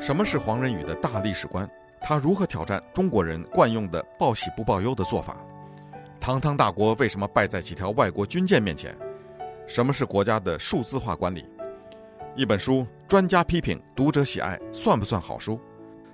什么是黄仁宇的大历史观？他如何挑战中国人惯用的报喜不报忧的做法？堂堂大国为什么败在几条外国军舰面前？什么是国家的数字化管理？一本书，专家批评，读者喜爱，算不算好书？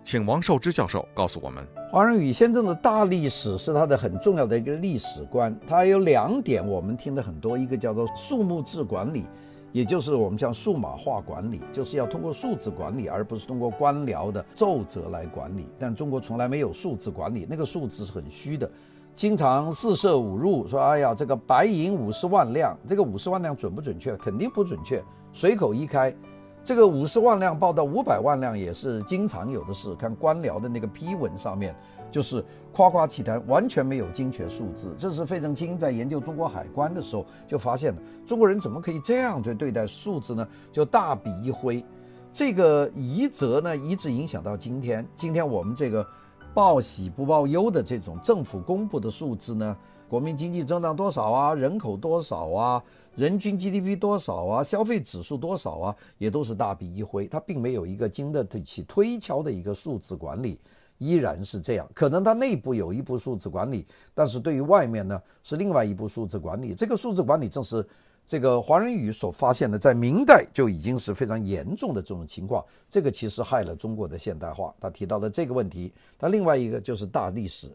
请王寿之教授告诉我们。黄仁宇先生的大历史是他的很重要的一个历史观。他有两点我们听得很多，一个叫做数目字管理。也就是我们像数码化管理，就是要通过数字管理，而不是通过官僚的奏折来管理。但中国从来没有数字管理，那个数字是很虚的，经常四舍五入说，哎呀，这个白银五十万两，这个五十万两准不准确？肯定不准确。随口一开，这个五十万两报到五百万两也是经常有的事。看官僚的那个批文上面。就是夸夸其谈，完全没有精确数字。这是费正清在研究中国海关的时候就发现了，中国人怎么可以这样去对待数字呢？就大笔一挥，这个遗泽呢一直影响到今天。今天我们这个报喜不报忧的这种政府公布的数字呢，国民经济增长多少啊，人口多少啊，人均 GDP 多少啊，消费指数多少啊，也都是大笔一挥，它并没有一个经得起推敲的一个数字管理。依然是这样，可能它内部有一部数字管理，但是对于外面呢是另外一部数字管理。这个数字管理正是这个黄仁宇所发现的，在明代就已经是非常严重的这种情况。这个其实害了中国的现代化。他提到了这个问题。他另外一个就是大历史，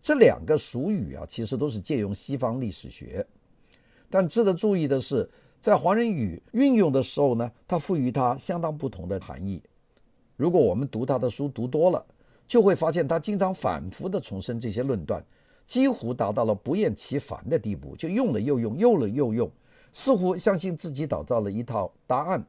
这两个俗语啊，其实都是借用西方历史学。但值得注意的是，在黄仁宇运用的时候呢，他赋予它相当不同的含义。如果我们读他的书读多了，就会发现他经常反复地重申这些论断，几乎达到了不厌其烦的地步，就用了又用，用了又用，似乎相信自己打造了一套答案，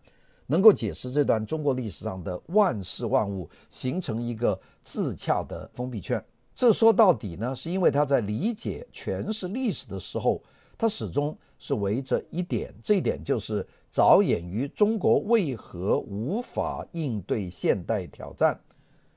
能够解释这段中国历史上的万事万物，形成一个自洽的封闭圈。这说到底呢，是因为他在理解诠释历史的时候，他始终是围着一点，这一点就是着眼于中国为何无法应对现代挑战。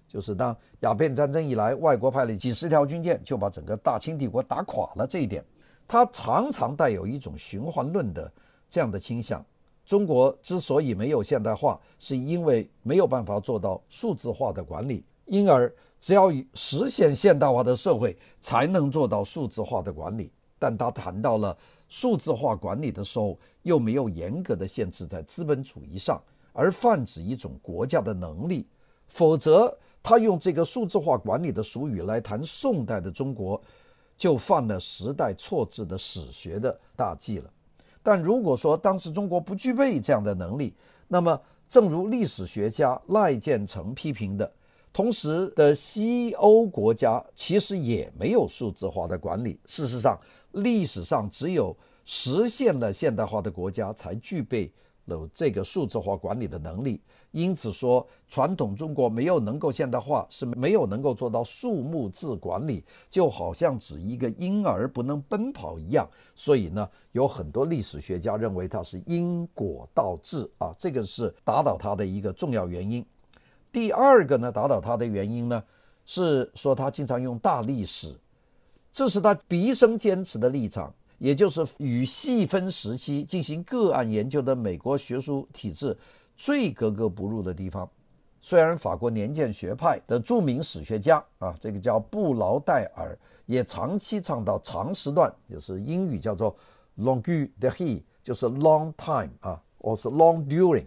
就是当鸦片战争以来，外国派了几十条军舰，就把整个大清帝国打垮了。这一点，他常常带有一种循环论的这样的倾向。中国之所以没有现代化，是因为没有办法做到数字化的管理。因而，只要实现现代化的社会，才能做到数字化的管理。但他谈到了数字化管理的时候，又没有严格的限制在资本主义上，而泛指一种国家的能力。否则，他用这个数字化管理的俗语来谈宋代的中国，就犯了时代错置的史学的大忌了。但如果说当时中国不具备这样的能力，那么正如历史学家赖建成批评的，同时的西欧国家其实也没有数字化的管理。事实上，历史上只有实现了现代化的国家才具备了这个数字化管理的能力。因此说，传统中国没有能够现代化，是没有能够做到数目字管理，就好像指一个婴儿不能奔跑一样。所以呢，有很多历史学家认为它是因果倒置啊，这个是打倒他的一个重要原因。第二个呢，打倒他的原因呢，是说他经常用大历史，这是他毕生坚持的立场，也就是与细分时期进行个案研究的美国学术体制。最格格不入的地方，虽然法国年鉴学派的著名史学家啊，这个叫布劳代尔，也长期倡导长时段，就是英语叫做 long de he，就是 long time 啊，或是 long during。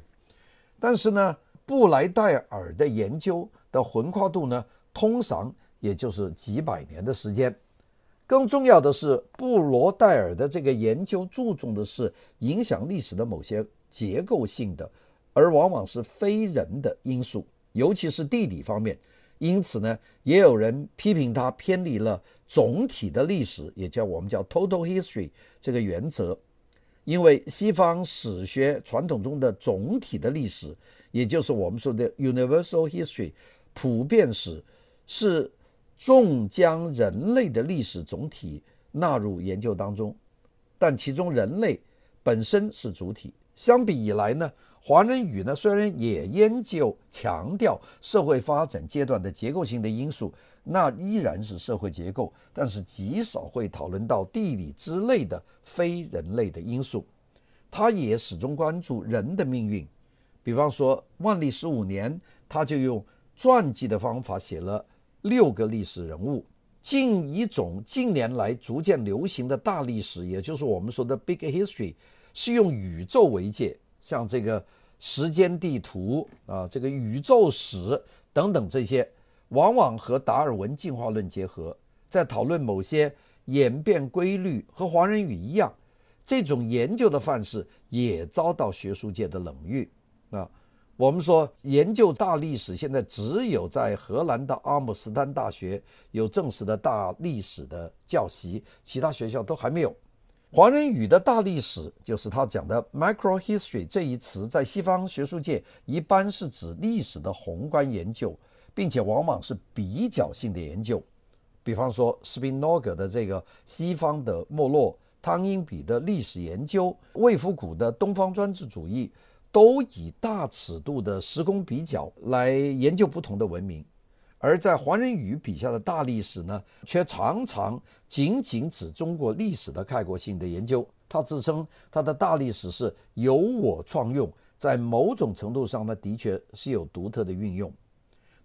但是呢，布莱代尔的研究的横跨度呢，通常也就是几百年的时间。更重要的是，布罗代尔的这个研究注重的是影响历史的某些结构性的。而往往是非人的因素，尤其是地理方面。因此呢，也有人批评他偏离了总体的历史，也叫我们叫 total history 这个原则。因为西方史学传统中的总体的历史，也就是我们说的 universal history 普遍史，是重将人类的历史总体纳入研究当中，但其中人类本身是主体。相比以来呢，黄仁宇呢，虽然也研究强调社会发展阶段的结构性的因素，那依然是社会结构，但是极少会讨论到地理之类的非人类的因素。他也始终关注人的命运，比方说万历十五年他就用传记的方法写了六个历史人物。近一种近年来逐渐流行的大历史，也就是我们说的 Big History，是用宇宙为界，像这个时间地图啊，这个宇宙史等等这些，往往和达尔文进化论结合，在讨论某些演变规律。和黄仁宇一样，这种研究的范式也遭到学术界的冷遇啊。我们说研究大历史，现在只有在荷兰的阿姆斯特丹大学有正式的大历史的教习，其他学校都还没有。黄仁宇的大历史，就是他讲的 microhistory 这一词，在西方学术界一般是指历史的宏观研究，并且往往是比较性的研究。比方说斯宾诺格的这个西方的没落，汤因比的历史研究，魏福古的东方专制主义。都以大尺度的时空比较来研究不同的文明，而在黄仁宇笔下的大历史呢，却常常仅仅指中国历史的概括性的研究。他自称他的大历史是由我创用，在某种程度上呢，的确是有独特的运用。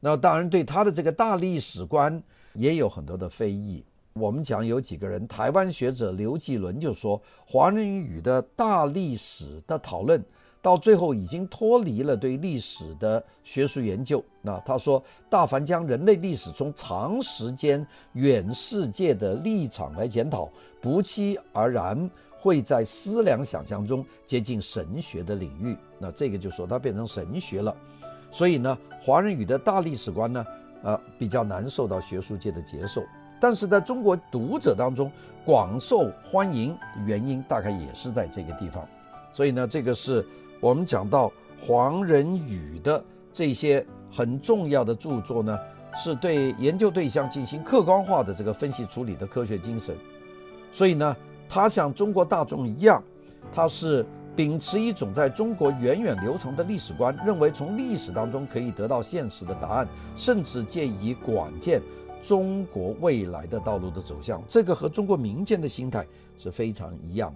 那当然，对他的这个大历史观也有很多的非议。我们讲有几个人，台湾学者刘继伦就说，黄仁宇的大历史的讨论。到最后已经脱离了对历史的学术研究。那他说，大凡将人类历史从长时间远世界的立场来检讨，不期而然会在思量想象中接近神学的领域。那这个就说它变成神学了。所以呢，华人语的大历史观呢，呃，比较难受到学术界的接受。但是在中国读者当中广受欢迎，原因大概也是在这个地方。所以呢，这个是。我们讲到黄仁宇的这些很重要的著作呢，是对研究对象进行客观化的这个分析处理的科学精神。所以呢，他像中国大众一样，他是秉持一种在中国源远流长的历史观，认为从历史当中可以得到现实的答案，甚至借以管见中国未来的道路的走向。这个和中国民间的心态是非常一样。